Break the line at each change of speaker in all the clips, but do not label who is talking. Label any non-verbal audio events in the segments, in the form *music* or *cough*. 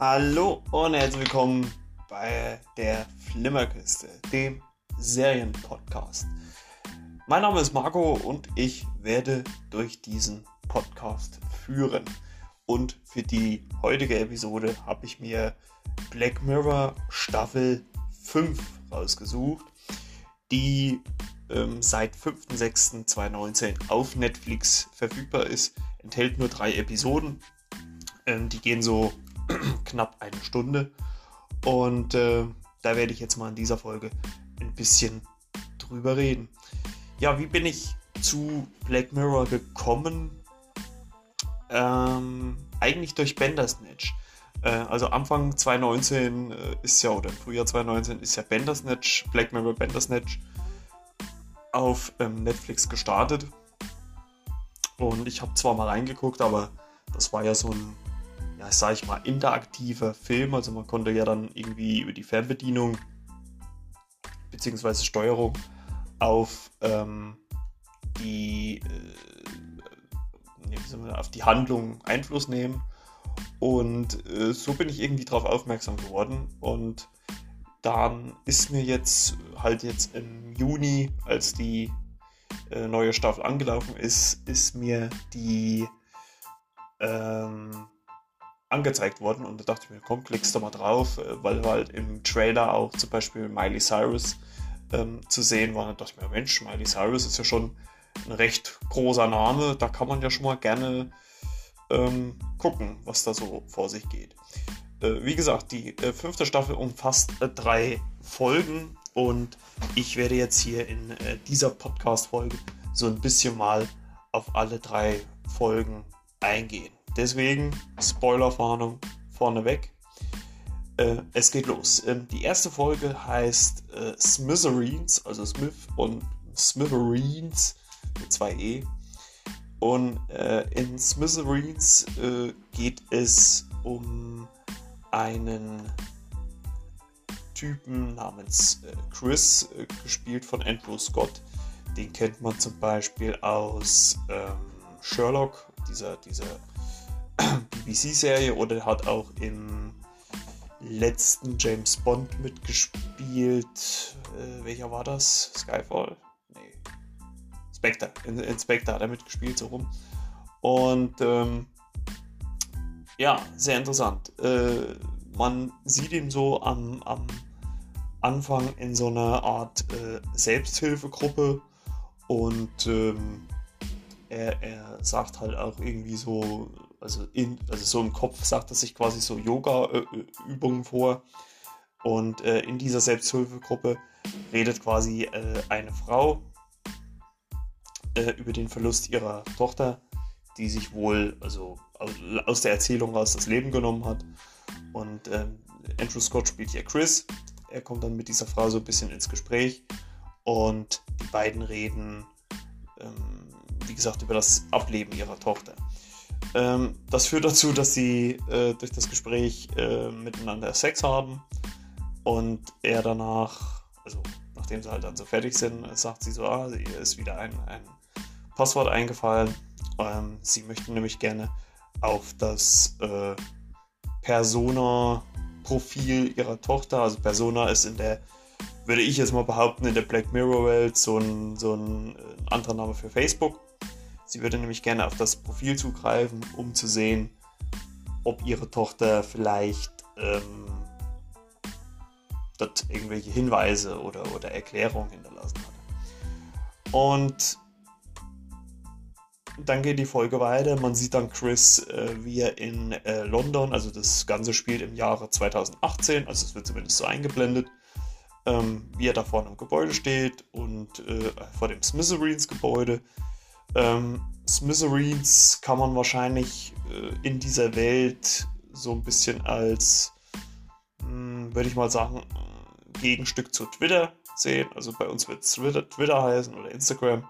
Hallo und herzlich willkommen bei der Flimmerkiste, dem Serienpodcast. Mein Name ist Marco und ich werde durch diesen Podcast führen. Und für die heutige Episode habe ich mir Black Mirror Staffel 5 rausgesucht, die ähm, seit 5.6.2019 auf Netflix verfügbar ist. Enthält nur drei Episoden. Ähm, die gehen so *clears throat* knapp eine Stunde. Und äh, da werde ich jetzt mal in dieser Folge ein bisschen drüber reden. Ja, wie bin ich zu Black Mirror gekommen? Ähm, eigentlich durch Bandersnatch. Äh, also Anfang 2019 äh, ist ja, oder Frühjahr 2019 ist ja Bandersnatch, Black Mirror Bandersnatch auf ähm, Netflix gestartet. Und ich habe zwar mal reingeguckt, aber das war ja so ein, ja, sag ich mal, interaktiver Film. Also man konnte ja dann irgendwie über die Fernbedienung bzw. Steuerung auf ähm, die äh, auf die Handlung Einfluss nehmen. Und äh, so bin ich irgendwie darauf aufmerksam geworden. Und dann ist mir jetzt halt jetzt im Juni, als die äh, neue Staffel angelaufen ist, ist mir die ähm, angezeigt worden und da dachte ich mir, komm, klickst du mal drauf, äh, weil halt im Trailer auch zum Beispiel Miley Cyrus ähm, zu sehen war. Da dachte ich mir, Mensch, Miley Cyrus ist ja schon ein recht großer Name, da kann man ja schon mal gerne ähm, gucken, was da so vor sich geht. Äh, wie gesagt, die äh, fünfte Staffel umfasst äh, drei Folgen und ich werde jetzt hier in äh, dieser Podcast-Folge so ein bisschen mal auf alle drei Folgen eingehen. Deswegen Spoilerwarnung vorneweg. Äh, es geht los. Ähm, die erste Folge heißt äh, Smithereens, also Smith und Smithereens mit zwei E. Und äh, in Smithereens äh, geht es um einen Typen namens äh, Chris, äh, gespielt von Andrew Scott. Den kennt man zum Beispiel aus ähm, Sherlock, dieser, dieser *clears throat* BBC-Serie, oder hat auch im letzten James Bond mitgespielt. Äh, welcher war das? Skyfall? Nee. Spectre. In, in hat er mitgespielt, so rum. Und ähm, ja, sehr interessant. Äh, man sieht ihn so am, am Anfang in so einer Art äh, Selbsthilfegruppe und ähm, er, er sagt halt auch irgendwie so, also, in, also so im Kopf sagt er sich quasi so Yoga-Übungen vor. Und äh, in dieser Selbsthilfegruppe redet quasi äh, eine Frau äh, über den Verlust ihrer Tochter, die sich wohl also aus der Erzählung raus das Leben genommen hat. Und ähm, Andrew Scott spielt hier Chris. Er kommt dann mit dieser Frau so ein bisschen ins Gespräch und die beiden reden, ähm, wie gesagt, über das Ableben ihrer Tochter. Ähm, das führt dazu, dass sie äh, durch das Gespräch äh, miteinander Sex haben und er danach, also nachdem sie halt dann so fertig sind, sagt sie so, ah, ihr ist wieder ein, ein Passwort eingefallen. Ähm, sie möchte nämlich gerne auf das äh, Persona-Profil ihrer Tochter, also Persona ist in der, würde ich jetzt mal behaupten, in der Black Mirror-Welt so ein, so ein, äh, anderer Name für Facebook Sie würde nämlich gerne auf das Profil zugreifen, um zu sehen, ob ihre Tochter vielleicht ähm, dort irgendwelche Hinweise oder, oder Erklärungen hinterlassen hat. Und dann geht die Folge weiter. Man sieht dann Chris, äh, wie er in äh, London, also das Ganze spielt im Jahre 2018, also es wird zumindest so eingeblendet, ähm, wie er da vorne im Gebäude steht und äh, vor dem Smithereens-Gebäude ähm, Smithereens kann man wahrscheinlich äh, in dieser Welt so ein bisschen als, hm, würde ich mal sagen, Gegenstück zu Twitter sehen. Also bei uns wird es Twitter, Twitter heißen oder Instagram.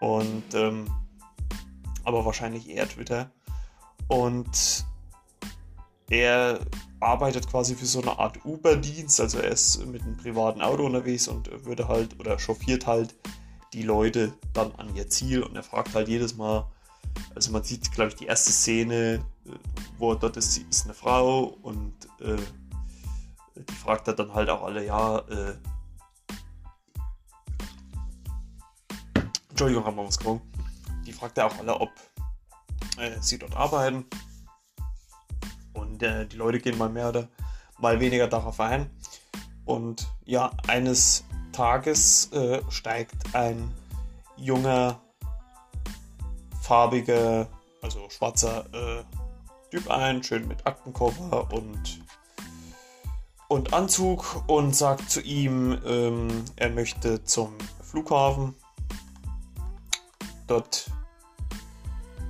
Und ähm, aber wahrscheinlich eher Twitter. Und er arbeitet quasi für so eine Art Uber-Dienst. Also er ist mit einem privaten Auto unterwegs und würde halt oder chauffiert halt die Leute dann an ihr Ziel und er fragt halt jedes Mal, Also man sieht, glaube ich, die erste Szene, äh, wo er dort ist, ist eine Frau und äh, die fragt er dann halt auch alle, ja, äh, Entschuldigung, haben wir was gekommen. Die fragt er auch alle, ob äh, sie dort arbeiten. Und äh, die Leute gehen mal mehr oder mal weniger darauf ein. Und ja, eines Tages äh, steigt ein junger, farbiger, also schwarzer äh, Typ ein, schön mit Aktenkoffer und, und Anzug und sagt zu ihm, ähm, er möchte zum Flughafen. Dort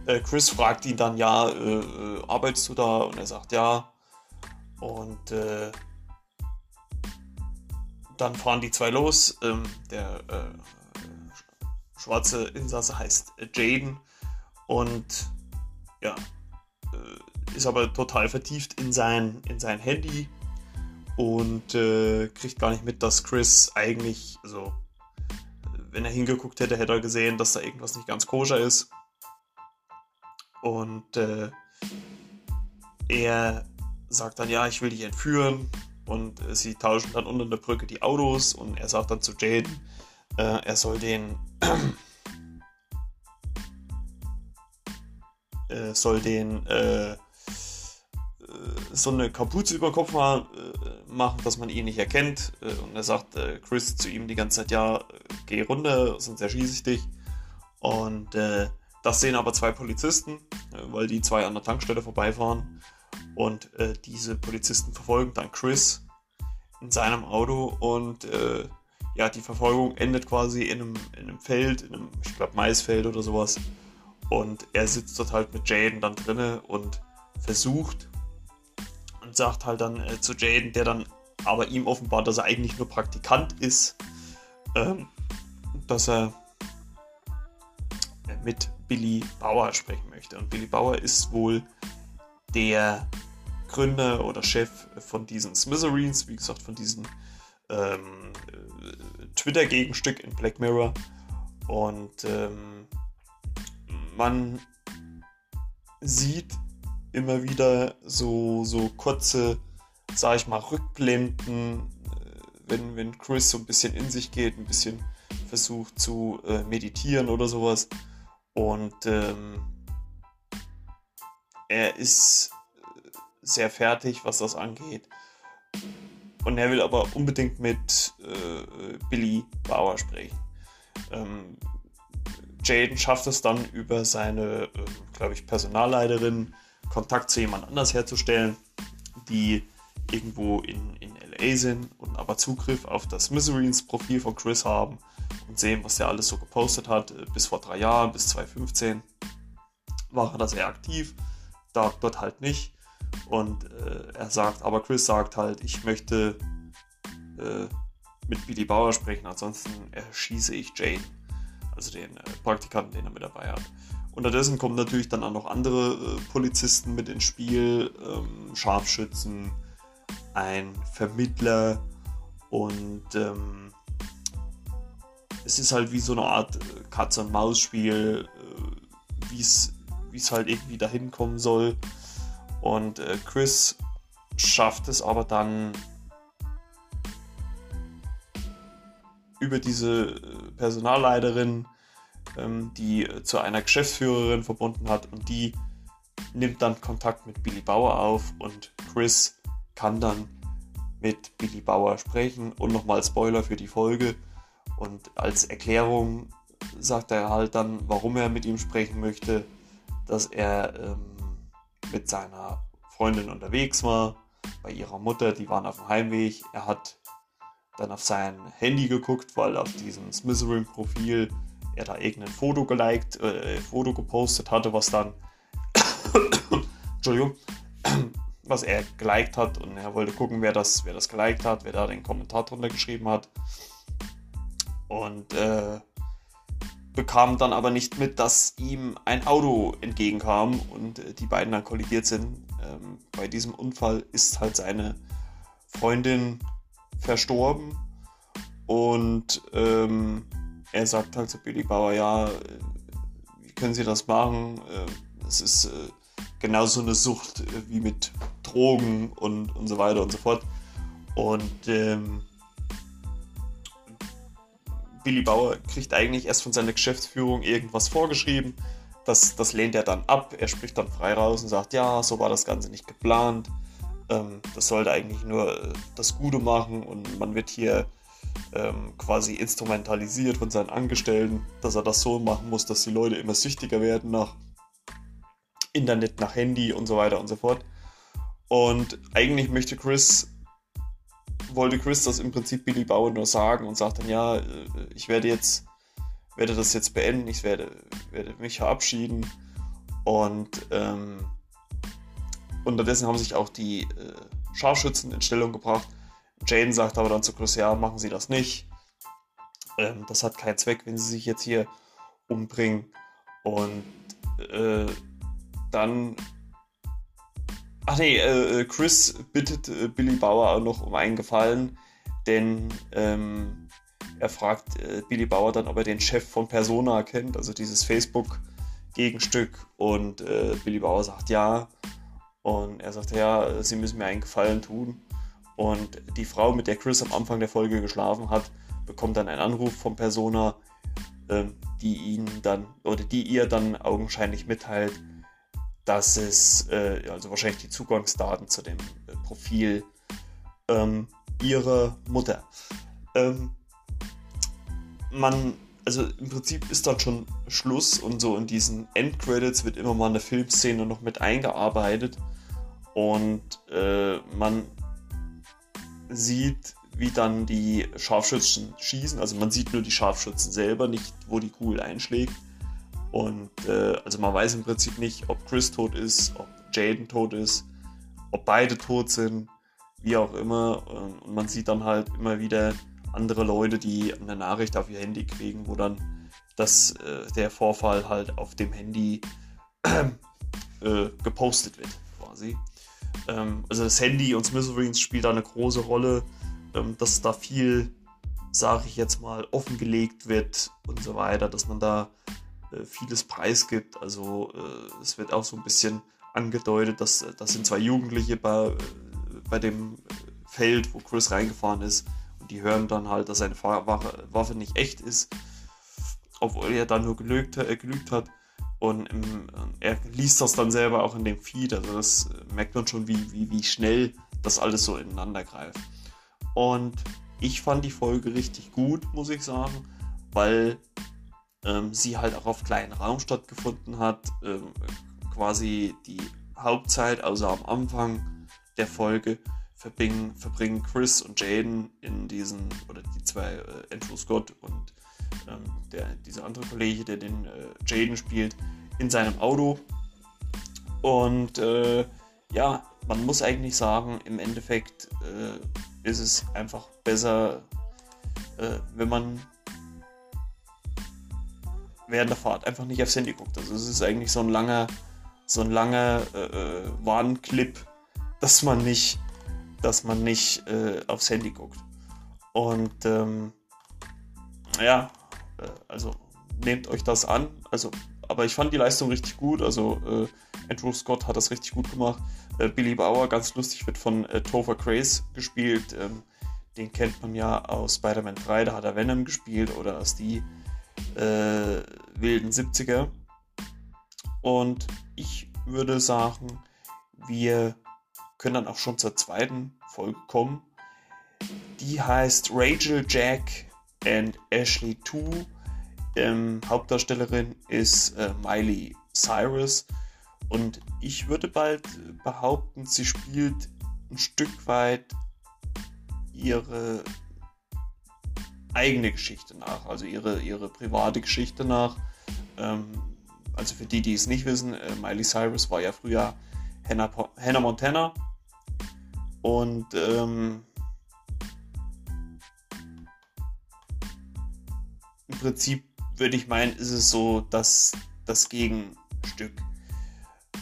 äh, Chris fragt ihn dann, ja, äh, äh arbeitest du da? Und er sagt ja. Und dann fahren die zwei los. Ähm, der äh, schwarze Insasse heißt Jaden und ja, äh, ist aber total vertieft in sein, in sein Handy und äh, kriegt gar nicht mit, dass Chris eigentlich, also wenn er hingeguckt hätte, hätte er gesehen, dass da irgendwas nicht ganz koscher ist. Und äh, er sagt dann, ja, ich will dich entführen. Und äh, sie tauschen dann unter der Brücke die Autos. Und er sagt dann zu Jaden, äh, er soll den *clears throat* äh, soll den äh, äh, so eine Kapuze über Kopf mal, machen, dass man ihn nicht erkennt. und er sagt Chris zu ihm die ganze Zeit, ja, geh runter, sonst erschieße ich dich. Und das sehen aber zwei Polizisten, weil die zwei an der Tankstelle vorbeifahren. Und äh, diese Polizisten verfolgen dann Chris in seinem Auto und äh, ja, die Verfolgung endet quasi in einem, in einem Feld, in einem, ich glaube, Maisfeld oder sowas. Und er sitzt dort halt mit Jaden dann drinne und versucht und sagt halt dann äh, zu Jaden, der dann aber ihm offenbart, dass er eigentlich nur Praktikant ist, ähm, dass er mit Billy Bauer sprechen möchte. Und Billy Bauer ist wohl der Gründer oder Chef von diesen Smithereens, wie gesagt, von diesem ähm, Twitter-Gegenstück in Black Mirror. Und ähm, man sieht immer wieder so, so kurze, sag ich mal, Rückblenden, äh, wenn, wenn Chris so ein bisschen in sich geht, ein bisschen versucht zu äh, meditieren oder sowas. Und ähm, er ist sehr fertig, was das angeht. Und er will aber unbedingt mit äh, Billy Bauer sprechen. Ähm, Jaden schafft es dann über seine, äh, glaube ich, Personalleiterin Kontakt zu jemand anders herzustellen, die irgendwo in, in LA sind und aber Zugriff auf das Miseries-Profil von Chris haben und sehen, was der alles so gepostet hat. Äh, bis vor drei Jahren, bis 2015 war er da sehr aktiv, da, dort halt nicht. Und äh, er sagt, aber Chris sagt halt, ich möchte äh, mit Billy Bauer sprechen, ansonsten erschieße ich Jane, also den äh, Praktikanten, den er mit dabei hat. Unterdessen kommen natürlich dann auch noch andere äh, Polizisten mit ins Spiel, ähm, Scharfschützen, ein Vermittler und ähm, es ist halt wie so eine Art äh, Katz-und-Maus-Spiel, äh, wie es halt irgendwie dahin kommen soll. Und äh, Chris schafft es aber dann über diese äh, Personalleiterin, ähm, die zu einer Geschäftsführerin verbunden hat und die nimmt dann Kontakt mit Billy Bauer auf und Chris kann dann mit Billy Bauer sprechen und nochmal Spoiler für die Folge. Und als Erklärung sagt er halt dann, warum er mit ihm sprechen möchte, dass er ähm, mit seiner Freundin unterwegs war, bei ihrer Mutter, die waren auf dem Heimweg. Er hat dann auf sein Handy geguckt, weil auf diesem Smitherin-Profil er da irgendein Foto geliked, äh, Foto gepostet hatte, was dann, *coughs* Entschuldigung, *coughs* was er geliked hat und er wollte gucken, wer das, wer das geliked hat, wer da den Kommentar drunter geschrieben hat. Und äh, bekam dann aber nicht mit, dass ihm ein Auto entgegenkam und äh, die beiden dann kollidiert sind. Ähm, bei diesem Unfall ist halt seine Freundin verstorben und ähm, er sagt halt zu Billy Bauer, ja, wie können sie das machen? Äh, es ist äh, genauso eine Sucht äh, wie mit Drogen und, und so weiter und so fort. Und ähm, Billy Bauer kriegt eigentlich erst von seiner Geschäftsführung irgendwas vorgeschrieben. Das, das lehnt er dann ab. Er spricht dann frei raus und sagt, ja, so war das Ganze nicht geplant. Ähm, das sollte eigentlich nur äh, das Gute machen und man wird hier ähm, quasi instrumentalisiert von seinen Angestellten, dass er das so machen muss, dass die Leute immer süchtiger werden nach Internet, nach Handy und so weiter und so fort. Und eigentlich möchte Chris, wollte Chris das im Prinzip Billy Bauer nur sagen und sagt dann, ja, äh, ich werde jetzt, werde das jetzt beenden, ich werde, werde mich verabschieden. Und ähm, unterdessen haben sich auch die äh, Scharfschützen in Stellung gebracht Jaden sagt aber dann zu Chris, ja, machen Sie das nicht. Ähm, das hat keinen Zweck, wenn Sie sich jetzt hier umbringen. Und äh, dann. Ach nee, äh, äh Chris bittet äh, Billy Bauer auch noch um einen Gefallen, denn ähm, er fragt äh, Billy Bauer dann, ob er den Chef von Persona kennt, also dieses Facebook-Gegenstück. Und äh, Billy Bauer sagt ja. Und er sagt, ja, Sie müssen mir einen Gefallen tun. Und die Frau, mit der Chris am Anfang der Folge geschlafen hat, bekommt dann einen Anruf von Persona, ähm, die ihn dann oder die ihr dann augenscheinlich mitteilt, dass es äh, also wahrscheinlich die Zugangsdaten zu dem äh, Profil ähm, ihrer Mutter. Ähm, man, also im Prinzip ist dann schon Schluss und so in diesen Endcredits wird immer mal eine Filmszene noch mit eingearbeitet und äh, man sieht, wie dann die Scharfschützen schießen. Also man sieht nur die Scharfschützen selber, nicht wo die Kugel einschlägt. Und äh, also man weiß im Prinzip nicht, ob Chris tot ist, ob Jaden tot ist, ob beide tot sind, wie auch immer. Und man sieht dann halt immer wieder andere Leute, die eine Nachricht auf ihr Handy kriegen, wo dann das, äh, der Vorfall halt auf dem Handy äh, gepostet wird, quasi. Ähm, also das Handy und Smithereens spielt da eine große Rolle, ähm, dass da viel, sage ich jetzt mal, offengelegt wird und so weiter, dass man da äh, vieles preisgibt. Also äh, es wird auch so ein bisschen angedeutet, dass äh, das sind zwei Jugendliche bei, äh, bei dem Feld, wo Chris reingefahren ist und die hören dann halt, dass seine Waffe nicht echt ist, obwohl er dann nur gelügt, äh, gelügt hat. Und im, er liest das dann selber auch in dem Feed. Also das merkt man schon, wie, wie, wie schnell das alles so ineinander greift. Und ich fand die Folge richtig gut, muss ich sagen, weil ähm, sie halt auch auf kleinen Raum stattgefunden hat. Ähm, quasi die Hauptzeit, also am Anfang der Folge, verbringen, verbringen Chris und Jaden in diesen, oder die zwei, äh, Andrew Scott und ähm, der, dieser andere Kollege, der den äh, Jaden spielt, in seinem Auto. Und äh, ja, man muss eigentlich sagen, im Endeffekt äh, ist es einfach besser, äh, wenn man während der Fahrt einfach nicht aufs Handy guckt. Also es ist eigentlich so ein langer, so ein langer äh, äh Warnclip, dass man nicht, dass man nicht äh, aufs Handy guckt. Und ähm, ja, äh, also nehmt euch das an. Also, aber ich fand die Leistung richtig gut. Also äh, Andrew Scott hat das richtig gut gemacht. Äh, Billy Bauer, ganz lustig, wird von äh, Topher Grace gespielt. Ähm, den kennt man ja aus Spider-Man 3, da hat er Venom gespielt oder aus die äh, wilden 70er. Und ich würde sagen, wir können dann auch schon zur zweiten Folge kommen. Die heißt Rachel Jack and Ashley 2. Ähm, Hauptdarstellerin ist äh, Miley Cyrus und ich würde bald behaupten, sie spielt ein Stück weit ihre eigene Geschichte nach, also ihre, ihre private Geschichte nach. Ähm, also für die, die es nicht wissen, äh, Miley Cyrus war ja früher Hannah, Hannah Montana und ähm, im Prinzip würde ich meinen, ist es so dass das Gegenstück.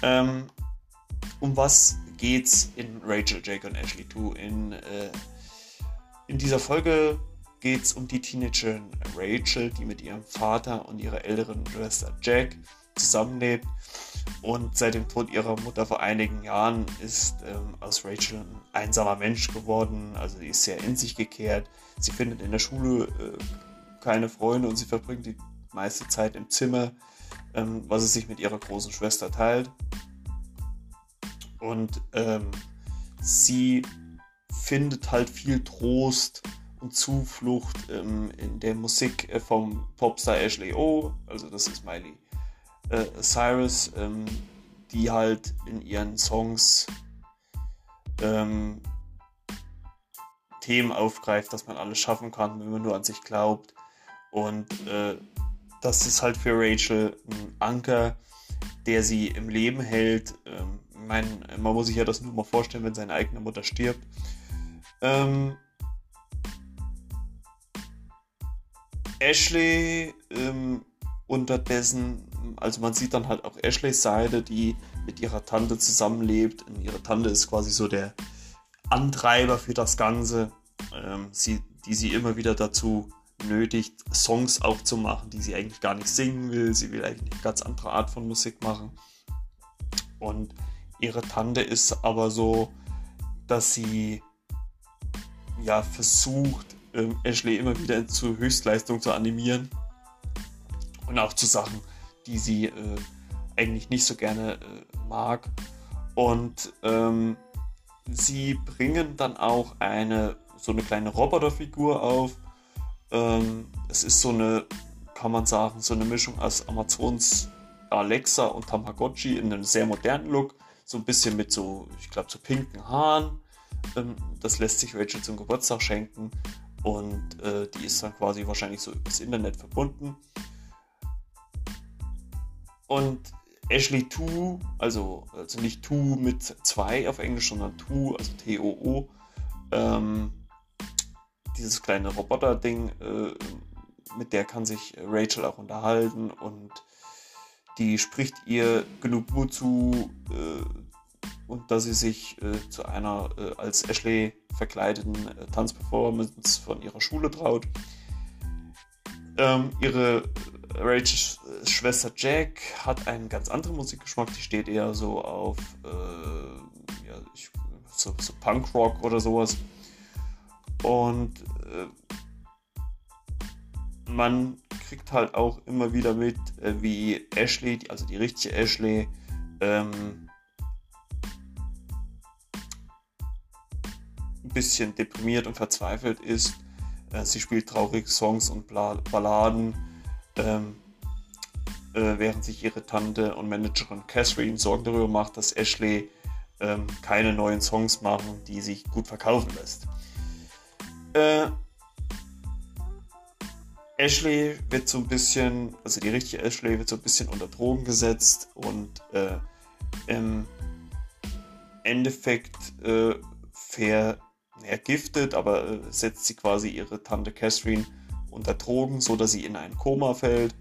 Ähm, um was geht's in Rachel, Jake und Ashley 2? In, äh, in dieser Folge geht es um die Teenagerin Rachel, die mit ihrem Vater und ihrer älteren Schwester Jack zusammenlebt. Und seit dem Tod ihrer Mutter vor einigen Jahren ist ähm, aus Rachel ein einsamer Mensch geworden. Also sie ist sehr in sich gekehrt. Sie findet in der Schule äh, keine Freunde und sie verbringt die meiste Zeit im Zimmer, ähm, was sie sich mit ihrer großen Schwester teilt. Und ähm, sie findet halt viel Trost und Zuflucht ähm, in der Musik äh, vom Popstar Ashley O, also das ist Miley äh, Cyrus, ähm, die halt in ihren Songs ähm, Themen aufgreift, dass man alles schaffen kann, wenn man nur an sich glaubt. Und äh, das ist halt für Rachel ein Anker, der sie im Leben hält. Ähm, mein, man muss sich ja das nur mal vorstellen, wenn seine eigene Mutter stirbt. Ähm, Ashley ähm, unterdessen, also man sieht dann halt auch Ashleys Seite, die mit ihrer Tante zusammenlebt. Und ihre Tante ist quasi so der Antreiber für das Ganze, ähm, sie, die sie immer wieder dazu nötigt, Songs auch zu machen, die sie eigentlich gar nicht singen will. Sie will eigentlich eine ganz andere Art von Musik machen. Und ihre Tante ist aber so, dass sie ja versucht, ähm, Ashley immer wieder zu Höchstleistung zu animieren. Und auch zu Sachen, die sie äh, eigentlich nicht so gerne äh, mag. Und ähm, sie bringen dann auch eine so eine kleine Roboterfigur auf. Ähm, es ist so eine, kann man sagen, so eine Mischung aus Amazons Alexa und Tamagotchi in einem sehr modernen Look. So ein bisschen mit so, ich glaube, so pinken Haaren. Ähm, das lässt sich Rachel zum Geburtstag schenken und äh, die ist dann quasi wahrscheinlich so übers Internet verbunden. Und Ashley 2, also, also nicht 2 mit 2 auf Englisch, sondern 2, also T-O-O, ähm, dieses kleine Roboter-Ding, äh, mit der kann sich Rachel auch unterhalten und die spricht ihr genug Mut zu, äh, und dass sie sich äh, zu einer äh, als Ashley verkleideten äh, Tanzperformance von ihrer Schule traut. Ähm, ihre Rachels Schwester Jack hat einen ganz anderen Musikgeschmack. Die steht eher so auf äh, ja, ich, so, so Punkrock oder sowas. Und äh, man kriegt halt auch immer wieder mit, äh, wie Ashley, also die richtige Ashley, ähm, bisschen deprimiert und verzweifelt ist. Äh, sie spielt traurige Songs und Balladen, ähm, äh, während sich ihre Tante und Managerin Catherine Sorgen darüber macht, dass Ashley ähm, keine neuen Songs machen, die sich gut verkaufen lässt. Äh, Ashley wird so ein bisschen, also die richtige Ashley wird so ein bisschen unter Drogen gesetzt und äh, im Endeffekt äh, ergiftet, aber äh, setzt sie quasi ihre Tante Catherine unter Drogen, so dass sie in ein Koma fällt,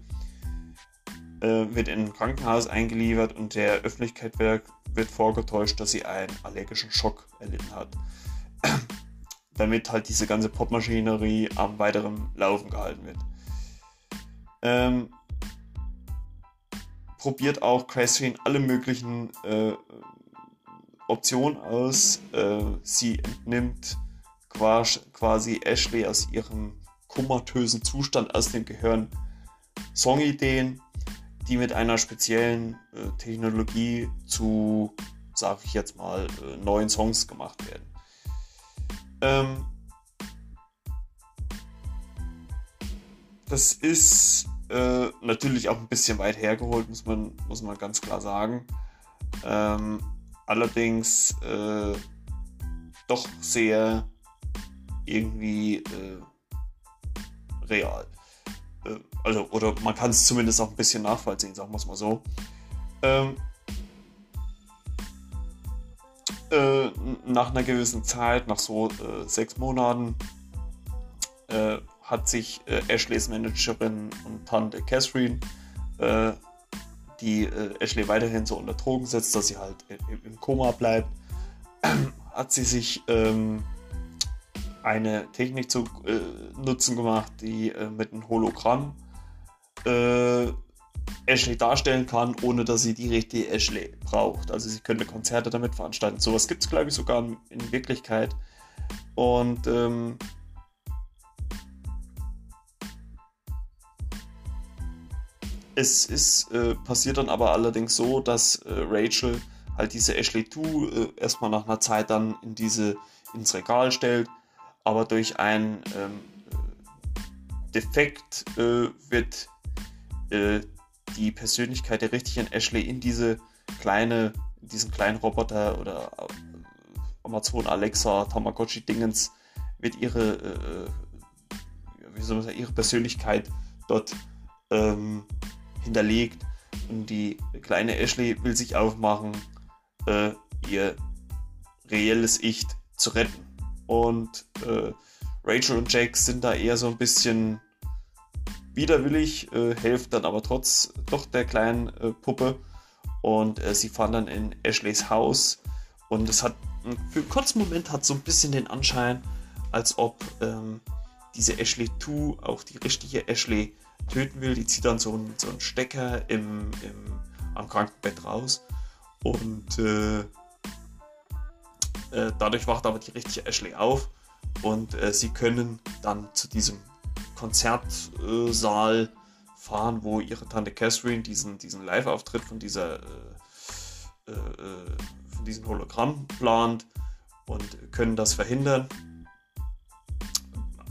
äh, wird in ein Krankenhaus eingeliefert und der Öffentlichkeit wird, wird vorgetäuscht, dass sie einen allergischen Schock erlitten hat. *clears throat* Damit halt diese ganze Popmaschinerie am weiteren Laufen gehalten wird. Ähm, probiert auch Catherine alle möglichen äh, Option aus. Äh, sie entnimmt quasi Ashley aus ihrem komatösen Zustand aus dem Gehirn Songideen, die mit einer speziellen äh, Technologie zu, sag ich jetzt mal, äh, neuen Songs gemacht werden. Ähm, das ist äh, natürlich auch ein bisschen weit hergeholt, muss man, muss man ganz klar sagen. Ähm, allerdings äh, doch sehr irgendwie äh, real. Äh, also, oder man kann es zumindest auch ein bisschen nachvollziehen, sagen wir es mal so. Ähm, äh, nach einer gewissen Zeit, nach so äh, sechs Monaten, äh, hat sich Ashleys Managerin und Tante Catherine die äh, Ashley weiterhin so unter Drogen setzt, dass sie halt im, Koma bleibt, *clears throat* hat sie sich ähm, eine Technik zu äh, nutzen gemacht, die äh, mit einem Hologramm äh, Ashley darstellen kann, ohne dass sie die richtige Ashley braucht. Also sie könnte Konzerte damit veranstalten. Sowas gibt es, glaube ich, sogar in Wirklichkeit. Und ähm, es ist äh, passiert dann aber allerdings so, dass äh, Rachel halt diese Ashley 2 äh, erstmal nach einer Zeit dann in diese ins Regal stellt, aber durch ein ähm, Defekt äh, wird äh, die Persönlichkeit der richtigen Ashley in diese kleine, diesen kleinen Roboter oder äh, Amazon Alexa Tamagotchi Dingens wird ihre, äh, wie soll man sagen, ihre Persönlichkeit dort ähm, hinterlegt und die kleine Ashley will sich aufmachen, äh, ihr reelles Ich zu retten. Und äh, Rachel und Jack sind da eher so ein bisschen widerwillig, äh, hilft dann aber trotz doch der kleinen äh, Puppe. Und äh, sie fahren dann in Ashleys Haus. Und es hat für einen kurzen Moment hat so ein bisschen den Anschein, als ob ähm, diese Ashley 2 auch die richtige Ashley töten will. Die zieht dann so einen, so einen Stecker im, im, am Krankenbett raus. Und äh, äh, dadurch wacht aber die richtige Ashley auf. Und äh, sie können dann zu diesem Konzertsaal fahren, wo ihre Tante Catherine diesen, diesen Live-Auftritt von dieser äh, äh, von diesem Hologramm plant und können das verhindern.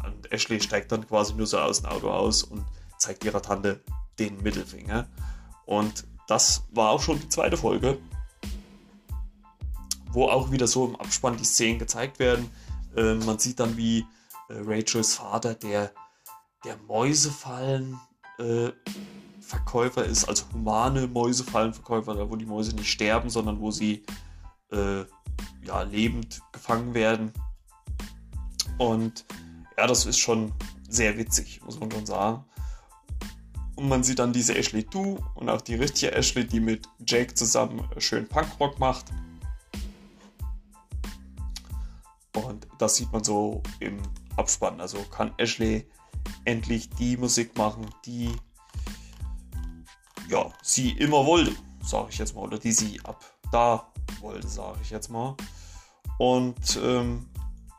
Und Ashley steigt dann quasi nur so aus dem Auto aus und zeigt ihrer Tante den Mittelfinger. Und das war auch schon die zweite Folge, wo auch wieder so im Abspann die Szenen gezeigt werden. Äh, man sieht dann, wie äh, Rachels Vater, der der Mäusefallen äh, ist, also humane Mäusefallenverkäufer, wo die Mäuse nicht sterben, sondern wo sie äh, ja, lebend gefangen werden. Und ja, das ist schon sehr witzig, muss man schon sagen. Und man sieht dann diese Ashley Du und auch die richtige Ashley, die mit Jake zusammen schön Punkrock macht. Und das sieht man so im Abspann. Also kann Ashley endlich die Musik machen, die ja, sie immer wollte, sage ich jetzt mal, oder die sie ab da wollte, sage ich jetzt mal. Und ähm,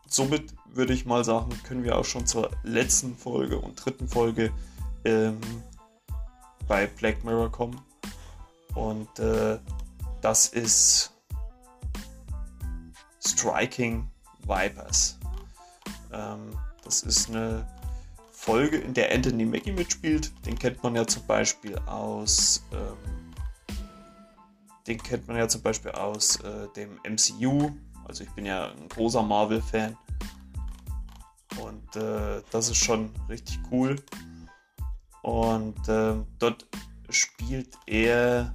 somit würde ich mal sagen, können wir auch schon zur letzten Folge und dritten Folge ähm, bei Black Mirror kommen. Und äh, das ist Striking Vipers. Ähm, das ist eine Folge, in der Anthony Mackie mitspielt. Den kennt man ja zum Beispiel aus. Ähm, den kennt man ja zum Beispiel aus äh, dem MCU. Also ich bin ja ein großer Marvel-Fan. Und äh, das ist schon richtig cool. Und äh, dort spielt er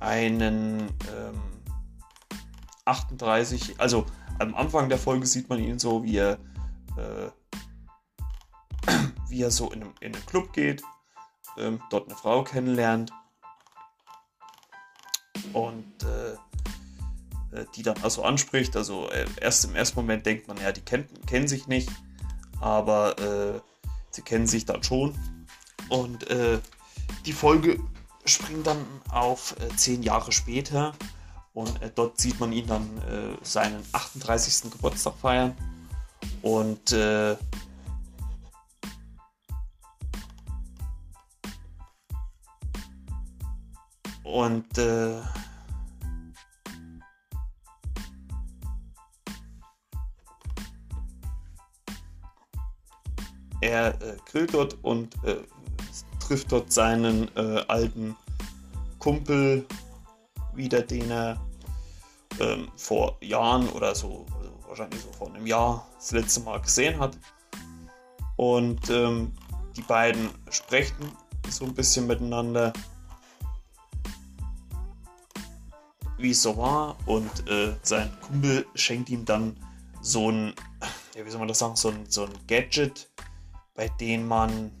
einen ähm, 38, also am Anfang der Folge sieht man ihn so, wie er äh, *clears throat* wie er so in, in einen Club geht, ähm, dort eine Frau kennenlernt und äh, äh, die dann also anspricht. Also äh, erst im ersten Moment denkt man, ja, die kenn, kennen sich nicht, aber äh, sie kennen sich dann schon. Und äh, die Folge springt dann auf äh, zehn Jahre später und dort sieht man ihn dann seinen 38. Geburtstag feiern. Und äh, Und äh, er äh, grillt dort und äh, trifft dort seinen äh, alten Kumpel wieder, den er ähm, vor Jahren oder so, also wahrscheinlich so vor einem Jahr das letzte Mal gesehen hat. Und ähm, die beiden sprechen so ein bisschen miteinander wie es so war. Und äh, sein Kumpel schenkt ihm dann so ein, ja, wie soll man das sagen, so ein, so ein Gadget, bei dem man,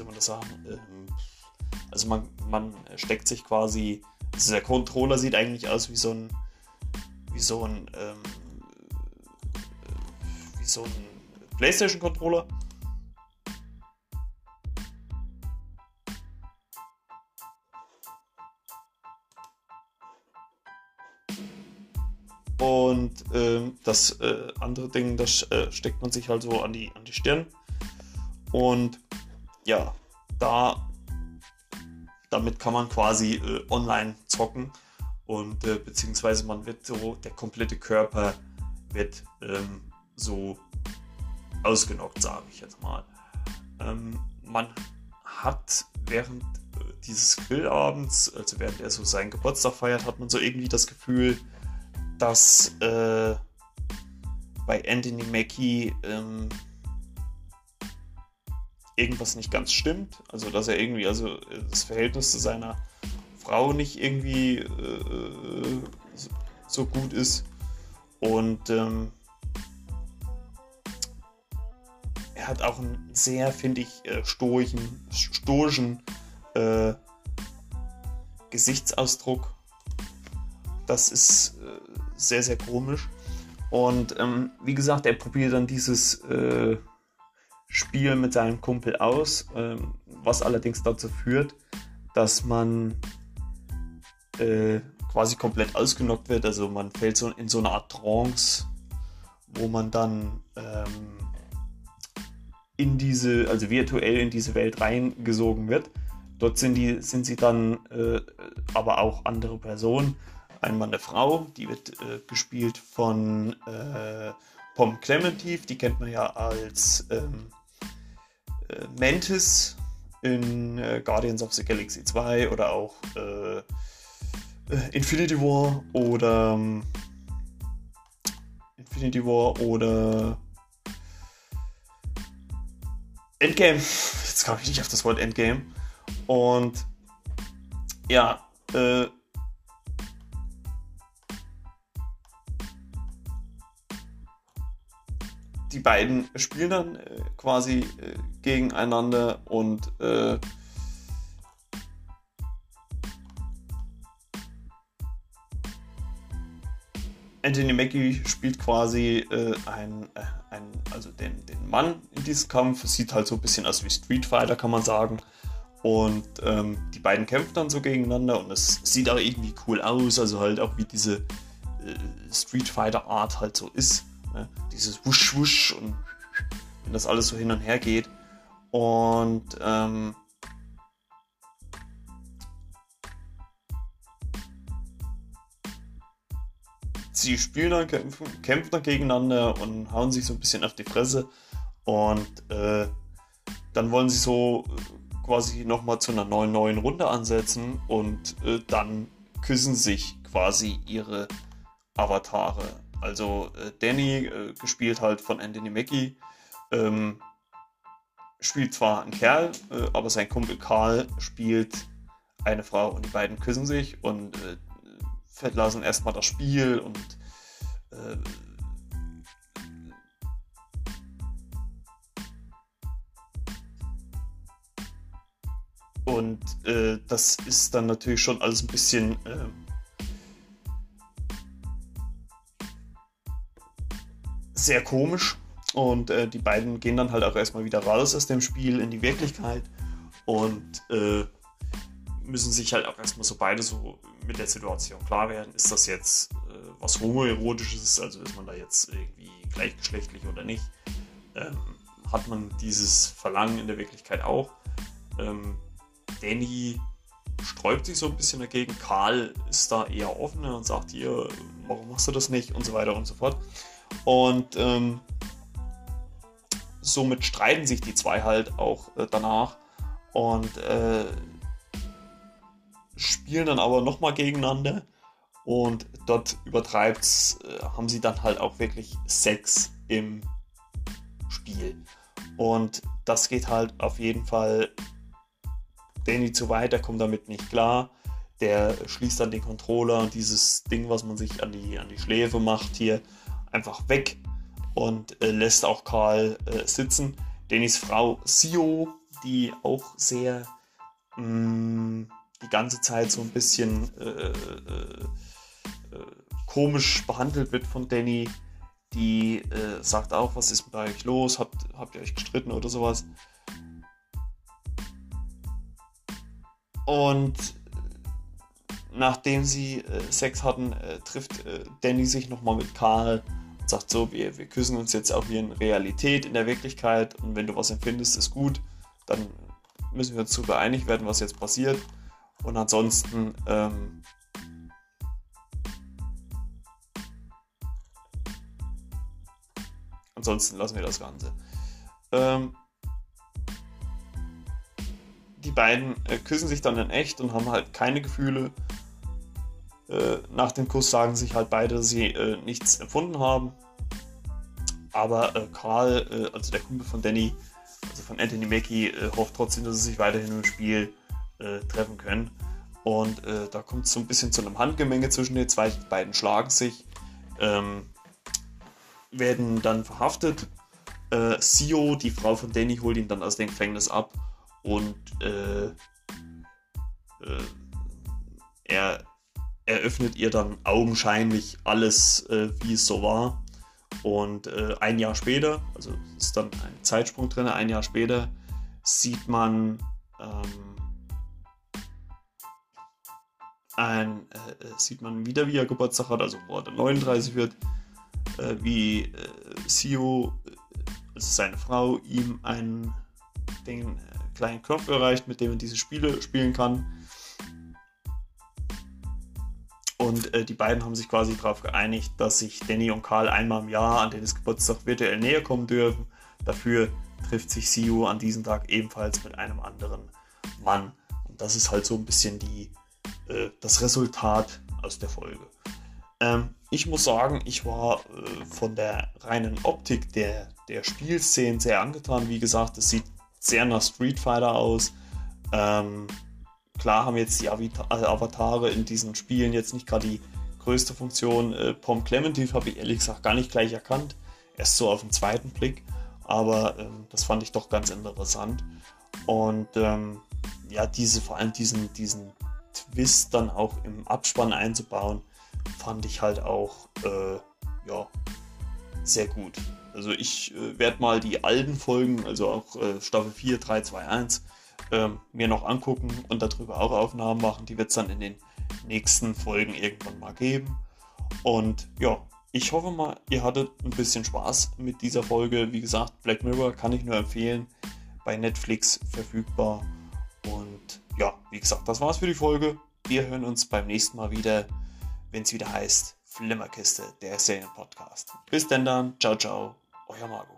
soll man das sagen? also man, man steckt sich quasi, also der Controller sieht eigentlich aus wie so ein, wie so ein, ähm, wie so ein PlayStation-Controller. Und ähm, das äh, andere Ding, das äh, steckt man sich halt so an die, an die Stirn. Und ja, da damit kann man quasi äh, online zocken und äh, beziehungsweise man wird so, der komplette Körper wird ähm, so ausgenockt, sage ich jetzt mal. Ähm, man hat während äh, dieses Grillabends, also während er so seinen Geburtstag feiert, hat man so irgendwie das Gefühl, dass äh, bei Anthony Mackie ähm, irgendwas nicht ganz stimmt. Also dass er irgendwie, also das Verhältnis zu seiner Frau nicht irgendwie äh, so gut ist. Und ähm, er hat auch einen sehr, finde ich, äh, stoischen, stoischen äh, Gesichtsausdruck. Das ist äh, sehr, sehr komisch. Und ähm, wie gesagt, er probiert dann dieses äh, Spiel mit seinem Kumpel aus, ähm, was allerdings dazu führt, dass man äh, quasi komplett ausgenockt wird. Also man fällt so in so eine Art Trance, wo man dann ähm, in diese, also virtuell in diese Welt reingesogen wird. Dort sind, die, sind sie dann äh, aber auch andere Personen. Einmal eine Frau, die wird äh, gespielt von äh, Pom Clementif, die kennt man ja als ähm, äh, Mantis in äh, Guardians of the Galaxy 2 oder auch äh, äh, Infinity War oder ähm, Infinity War oder Endgame. Jetzt kam ich nicht auf das Wort Endgame. Und ja, äh, die beiden spielen dann äh, quasi äh, gegeneinander und äh, Anthony Mackie spielt quasi äh, ein, äh, ein, also den, den Mann in diesem Kampf. Sieht halt so ein bisschen aus wie Street Fighter, kann man sagen. Und ähm, die beiden kämpfen dann so gegeneinander und es sieht auch irgendwie cool aus, also halt auch wie diese äh, Street Fighter Art halt so ist. Ne? Dieses Wusch, Wusch und *laughs* wenn das alles so hin und her geht. Und ähm, sie spielen dann, kämpfen, kämpfen dann gegeneinander und hauen sich so ein bisschen auf die Fresse. Und äh, dann wollen sie so quasi nochmal zu einer neuen, neuen Runde ansetzen und äh, dann küssen sich quasi ihre Avatare. Also äh, Danny, äh, gespielt halt von Anthony Mackie, ähm, spielt zwar einen Kerl, äh, aber sein Kumpel Karl spielt eine Frau und die beiden küssen sich und äh, verlassen erstmal das Spiel und äh, und äh, das ist dann natürlich schon alles ein bisschen äh, sehr komisch. Und äh, die beiden gehen dann halt auch erstmal wieder raus aus dem Spiel in die Wirklichkeit und äh, müssen sich halt auch erstmal so beide so mit der Situation klar werden. Ist das jetzt äh, was homoerotisches, also ist man da jetzt irgendwie gleichgeschlechtlich oder nicht? Ähm, hat man dieses Verlangen in der Wirklichkeit auch? Ähm, Danny sträubt sich so ein bisschen dagegen. Karl ist da eher offener und sagt ihr, warum machst du das nicht und so weiter und so fort. Und ähm, somit streiten sich die zwei halt auch äh, danach und äh, spielen dann aber nochmal gegeneinander. Und dort übertreibt's, äh, haben sie dann halt auch wirklich Sex im Spiel. Und das geht halt auf jeden Fall Danny zu weit, der kommt damit nicht klar. Der schließt dann den Controller und dieses Ding, was man sich an die, an die Schläfe macht hier, einfach weg und äh, lässt auch Karl äh, sitzen. Dannys Frau Sio, die auch sehr mh, mm, die ganze Zeit so ein bisschen äh, äh, äh komisch behandelt wird von Danny, die äh, sagt auch, was ist bei euch los? Habt, habt ihr euch gestritten oder sowas? Und nachdem sie Sex hatten, trifft Danny sich nochmal mit Karl sagt so, wir, wir küssen uns jetzt auch hier in Realität, in der Wirklichkeit und wenn du was empfindest, ist gut, dann müssen wir uns darüber einig werden, was jetzt passiert. Und ansonsten ähm, ansonsten lassen wir das Ganze. Ähm, die beiden äh, küssen sich dann in echt und haben halt keine Gefühle. Äh, nach dem Kuss sagen sich halt beide, dass sie äh, nichts empfunden haben. Aber äh, Karl, äh, also der Kumpel von Danny, also von Anthony Mackie, äh, hofft trotzdem, dass sie sich weiterhin im Spiel treffen können. Und da kommt es so ein bisschen zu einem Handgemenge zwischen den zwei. Die beiden schlagen sich, ähm, werden dann verhaftet. Sio, die Frau von Danny, holt ihn dann aus dem Gefängnis ab und er eröffnet ihr dann augenscheinlich alles, äh, wie es so war. Und äh, ein Jahr später, also ist dann ein Zeitsprung drin, ein Jahr später sieht man ähm, ein, äh, äh, sieht man wieder, wie er Geburtstag hat, also wo er 39 wird, wie äh, Sio, also seine Frau, ihm einen den kleinen Knopf erreicht, mit dem man diese Spiele spielen kann. Und äh, die beiden haben sich quasi darauf geeinigt, dass sich Danny und Karl einmal im Jahr an Dennis Geburtstag virtuell näher kommen dürfen. Dafür trifft sich Siu an diesem Tag ebenfalls mit einem anderen Mann. Und das ist halt so ein bisschen die, äh, das Resultat aus der Folge. Ähm, ich muss sagen, ich war äh, von der reinen Optik der, der Spielszenen sehr angetan. Wie gesagt, es sieht sehr nach Street Fighter aus. Ähm, klar haben jetzt die äh, Avatare in diesen Spielen jetzt nicht gerade die größte Funktion. Äh, Pom Clementif habe ich ehrlich gesagt gar nicht gleich erkannt. Erst so auf den zweiten Blick. Aber ähm, das fand ich doch ganz interessant. Und ähm, ja, diese, vor allem diesen, diesen Twist dann auch im Abspann einzubauen, fand ich halt auch äh, ja, sehr gut. Also ich äh, werde mal die alten Folgen, also auch äh, Staffel 4, 3, 2, 1, ähm, mir noch angucken und darüber auch Aufnahmen machen. Die wird es dann in den nächsten Folgen irgendwann mal geben. Und ja, ich hoffe mal, ihr hattet ein bisschen Spaß mit dieser Folge. Wie gesagt, Black Mirror kann ich nur empfehlen. Bei Netflix verfügbar. Und ja, wie gesagt, das war's für die Folge. Wir hören uns beim nächsten Mal wieder, wenn es wieder heißt Flimmerkiste, der Serienpodcast. Bis denn dann, ciao, ciao, euer Marco.